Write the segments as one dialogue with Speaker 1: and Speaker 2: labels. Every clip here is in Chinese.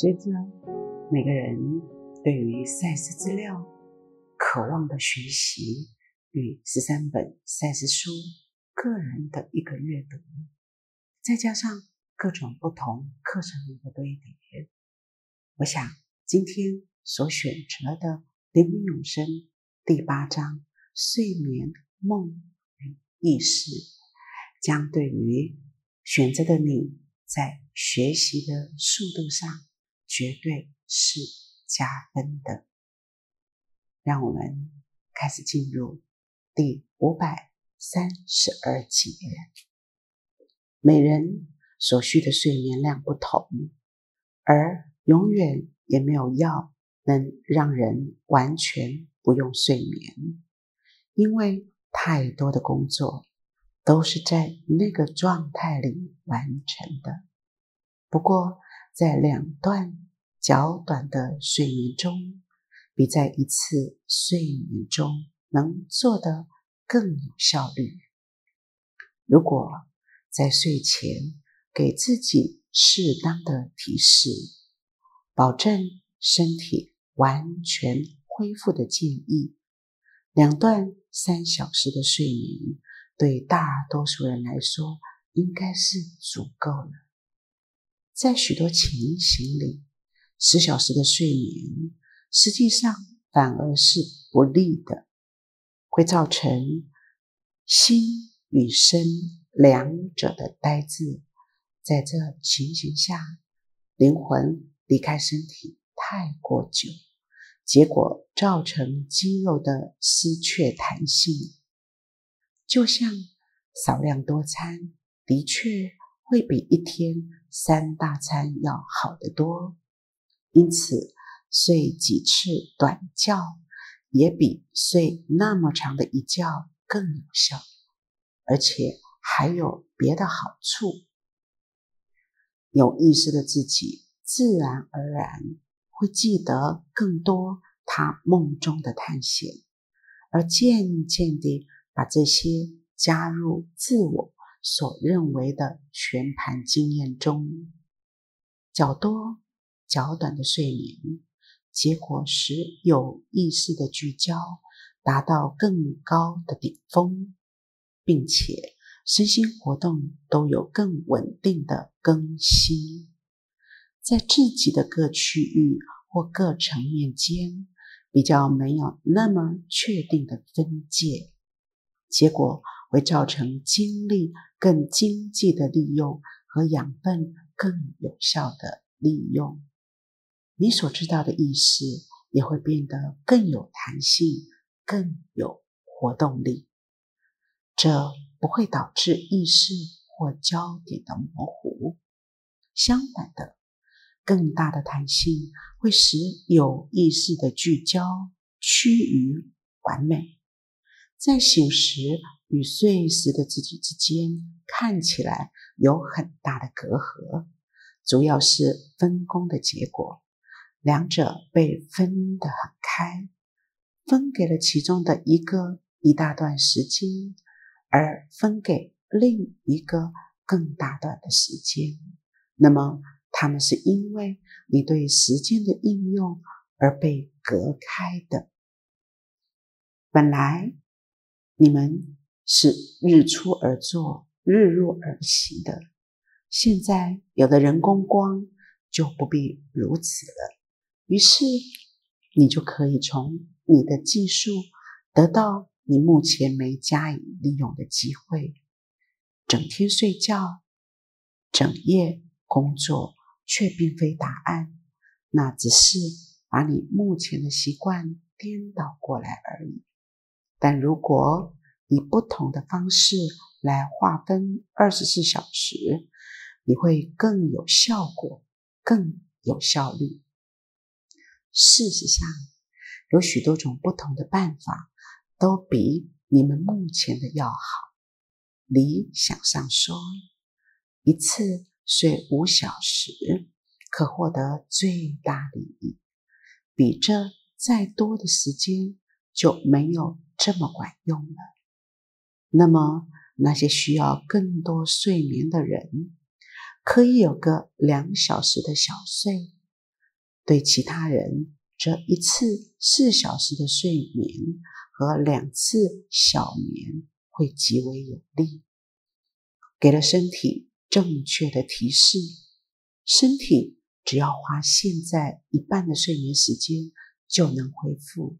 Speaker 1: 随着每个人对于赛事资料渴望的学习与十三本赛事书个人的一个阅读，再加上各种不同课程的一个堆叠，我想今天所选择的《灵魂永生》第八章“睡眠、梦与意识”，将对于选择的你在学习的速度上。绝对是加分的。让我们开始进入第五百三十二节。每人所需的睡眠量不同，而永远也没有药能让人完全不用睡眠，因为太多的工作都是在那个状态里完成的。不过，在两段较短的睡眠中，比在一次睡眠中能做得更有效率。如果在睡前给自己适当的提示，保证身体完全恢复的建议，两段三小时的睡眠对大多数人来说应该是足够了。在许多情形里，十小时的睡眠实际上反而是不利的，会造成心与身两者的呆滞。在这情形下，灵魂离开身体太过久，结果造成肌肉的失去弹性。就像少量多餐，的确。会比一天三大餐要好得多，因此睡几次短觉也比睡那么长的一觉更有效，而且还有别的好处。有意识的自己自然而然会记得更多他梦中的探险，而渐渐地把这些加入自我。所认为的全盘经验中，较多、较短的睡眠，结果使有意识的聚焦达到更高的顶峰，并且身心活动都有更稳定的更新，在自己的各区域或各层面间，比较没有那么确定的分界，结果。会造成精力更经济的利用和养分更有效的利用，你所知道的意识也会变得更有弹性、更有活动力。这不会导致意识或焦点的模糊，相反的，更大的弹性会使有意识的聚焦趋于完美。在醒时。与睡时的自己之间看起来有很大的隔阂，主要是分工的结果。两者被分得很开，分给了其中的一个一大段时间，而分给另一个更大段的时间。那么，他们是因为你对时间的应用而被隔开的。本来你们。是日出而作，日入而息的。现在有了人工光，就不必如此了。于是，你就可以从你的技术得到你目前没加以利用的机会。整天睡觉，整夜工作，却并非答案。那只是把你目前的习惯颠倒过来而已。但如果以不同的方式来划分二十四小时，你会更有效果、更有效率。事实上，有许多种不同的办法，都比你们目前的要好。理想上说，一次睡五小时可获得最大利益，比这再多的时间就没有这么管用了。那么，那些需要更多睡眠的人，可以有个两小时的小睡，对其他人，则一次四小时的睡眠和两次小眠会极为有利，给了身体正确的提示。身体只要花现在一半的睡眠时间就能恢复。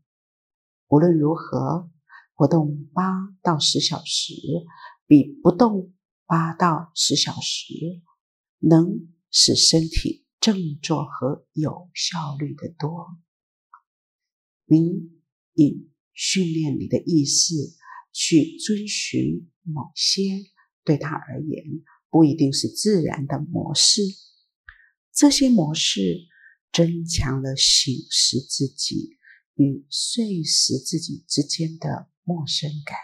Speaker 1: 无论如何，活动八到十小时，比不动八到十小时能使身体振作和有效率的多。您以训练你的意识去遵循某些对他而言不一定是自然的模式。这些模式增强了醒时自己与睡时自己之间的陌生感。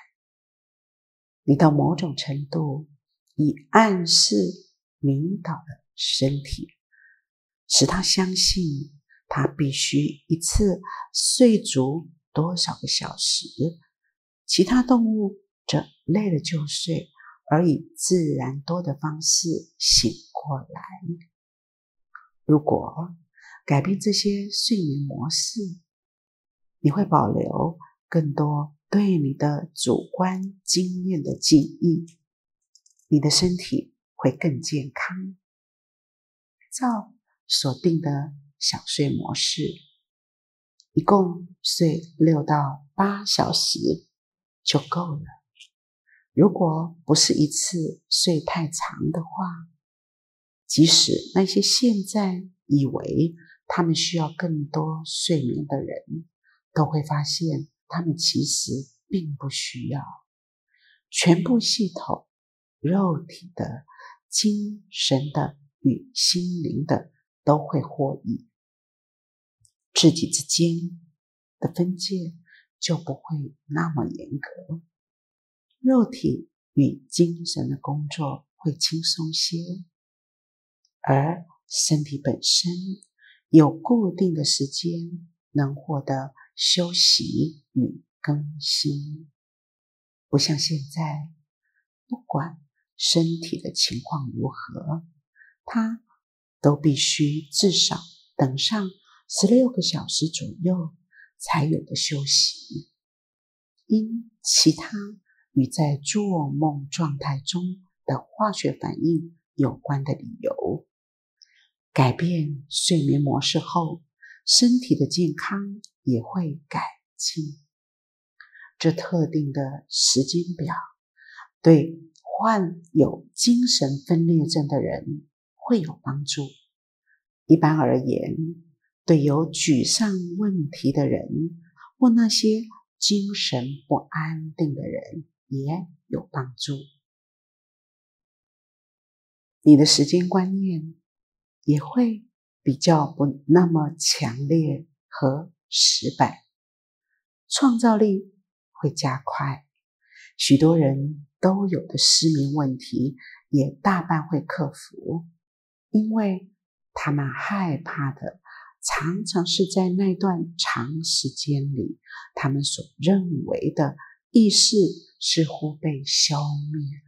Speaker 1: 你到某种程度以暗示引导的身体，使他相信他必须一次睡足多少个小时。其他动物则累了就睡，而以自然多的方式醒过来。如果改变这些睡眠模式，你会保留更多对你的主观经验的记忆，你的身体会更健康。照锁定的小睡模式，一共睡六到八小时就够了。如果不是一次睡太长的话，即使那些现在以为他们需要更多睡眠的人，都会发现他们其实并不需要。全部系统、肉体的、精神的与心灵的都会获益，自己之间的分界就不会那么严格，肉体与精神的工作会轻松些。而身体本身有固定的时间能获得休息与更新，不像现在，不管身体的情况如何，他都必须至少等上十六个小时左右才有的休息，因其他与在做梦状态中的化学反应有关的理由。改变睡眠模式后，身体的健康也会改进。这特定的时间表对患有精神分裂症的人会有帮助。一般而言，对有沮丧问题的人或那些精神不安定的人也有帮助。你的时间观念。也会比较不那么强烈和失败，创造力会加快。许多人都有的失眠问题也大半会克服，因为他们害怕的常常是在那段长时间里，他们所认为的意识似乎被消灭。